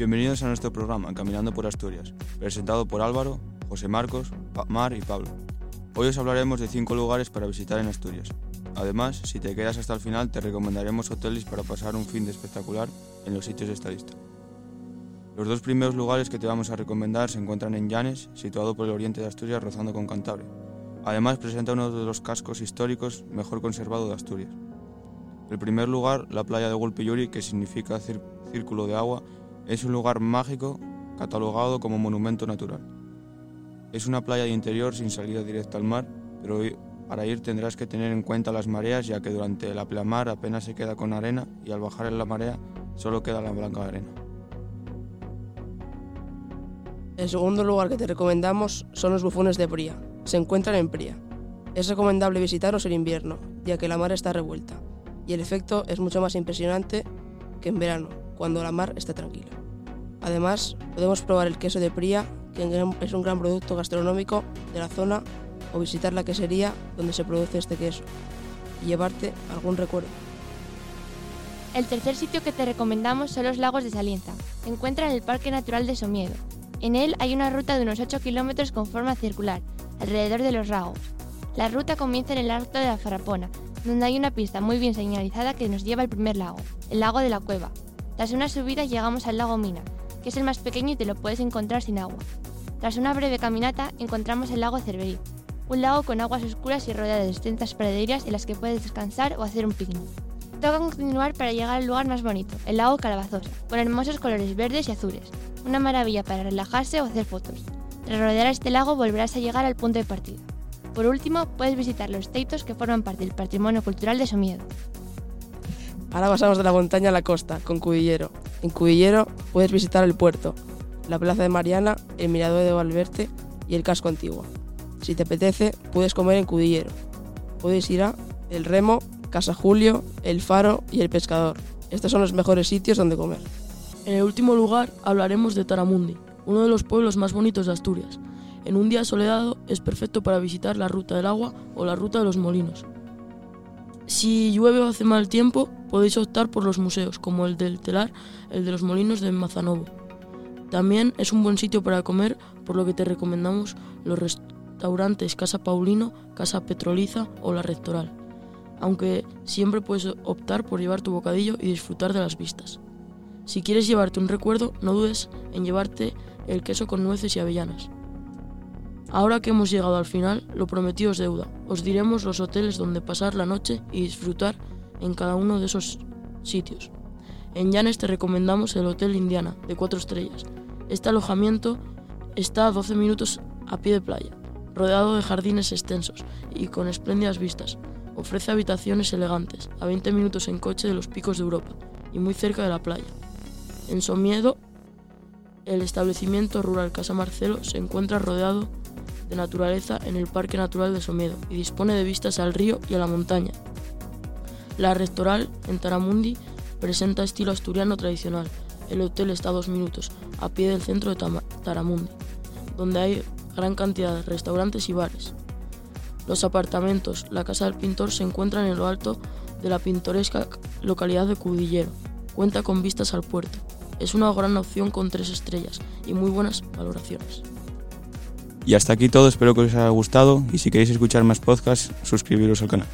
Bienvenidos a nuestro programa Caminando por Asturias, presentado por Álvaro, José Marcos, Mar y Pablo. Hoy os hablaremos de 5 lugares para visitar en Asturias. Además, si te quedas hasta el final, te recomendaremos hoteles para pasar un fin de espectacular en los sitios de esta lista. Los dos primeros lugares que te vamos a recomendar se encuentran en Llanes, situado por el oriente de Asturias rozando con Cantabria. Además, presenta uno de los cascos históricos mejor conservados de Asturias. El primer lugar, la playa de Gulpiyuri, que significa círculo de agua, es un lugar mágico catalogado como monumento natural. Es una playa de interior sin salida directa al mar, pero para ir tendrás que tener en cuenta las mareas ya que durante la pleamar apenas se queda con arena y al bajar en la marea solo queda la blanca arena. El segundo lugar que te recomendamos son los bufones de Pría. Se encuentran en Pría. Es recomendable visitarlos en invierno, ya que la mar está revuelta y el efecto es mucho más impresionante que en verano, cuando la mar está tranquila. Además, podemos probar el queso de Pría, que es un gran producto gastronómico de la zona, o visitar la quesería donde se produce este queso y llevarte algún recuerdo. El tercer sitio que te recomendamos son los lagos de Salienza. Se encuentra en el Parque Natural de Somiedo. En él hay una ruta de unos 8 kilómetros con forma circular, alrededor de los lagos. La ruta comienza en el Alto de la Farapona, donde hay una pista muy bien señalizada que nos lleva al primer lago, el lago de la Cueva. Tras una subida llegamos al lago Mina, que es el más pequeño y te lo puedes encontrar sin agua. Tras una breve caminata encontramos el lago Cerverí, un lago con aguas oscuras y rodeado de extensas praderas en las que puedes descansar o hacer un picnic. Toca continuar para llegar al lugar más bonito, el lago Calabazosa, con hermosos colores verdes y azules, una maravilla para relajarse o hacer fotos. Tras rodear este lago volverás a llegar al punto de partida. Por último, puedes visitar los teitos que forman parte del patrimonio cultural de Somiedo. Ahora pasamos de la montaña a la costa, con Cudillero. En Cudillero puedes visitar el puerto, la plaza de Mariana, el mirador de Valverde y el casco antiguo. Si te apetece, puedes comer en Cudillero. Puedes ir a El Remo, Casa Julio, El Faro y El Pescador. Estos son los mejores sitios donde comer. En el último lugar hablaremos de Taramundi, uno de los pueblos más bonitos de Asturias. En un día soleado es perfecto para visitar la ruta del agua o la ruta de los molinos. Si llueve o hace mal tiempo, podéis optar por los museos, como el del Telar, el de los molinos de Mazanovo. También es un buen sitio para comer, por lo que te recomendamos los restaurantes Casa Paulino, Casa Petroliza o La Rectoral, aunque siempre puedes optar por llevar tu bocadillo y disfrutar de las vistas. Si quieres llevarte un recuerdo, no dudes en llevarte el queso con nueces y avellanas. Ahora que hemos llegado al final, lo prometido es deuda. Os diremos los hoteles donde pasar la noche y disfrutar en cada uno de esos sitios. En Llanes te recomendamos el Hotel Indiana, de 4 estrellas. Este alojamiento está a 12 minutos a pie de playa, rodeado de jardines extensos y con espléndidas vistas. Ofrece habitaciones elegantes, a 20 minutos en coche de los picos de Europa y muy cerca de la playa. En Somiedo, el establecimiento rural Casa Marcelo se encuentra rodeado de naturaleza en el Parque Natural de Somiedo y dispone de vistas al río y a la montaña. La Rectoral, en Taramundi, presenta estilo asturiano tradicional. El hotel está a dos minutos, a pie del centro de Taramundi, donde hay gran cantidad de restaurantes y bares. Los apartamentos, la casa del pintor, se encuentran en lo alto de la pintoresca localidad de Cudillero. Cuenta con vistas al puerto. Es una gran opción con tres estrellas y muy buenas valoraciones. Y hasta aquí todo, espero que os haya gustado y si queréis escuchar más podcasts, suscribiros al canal.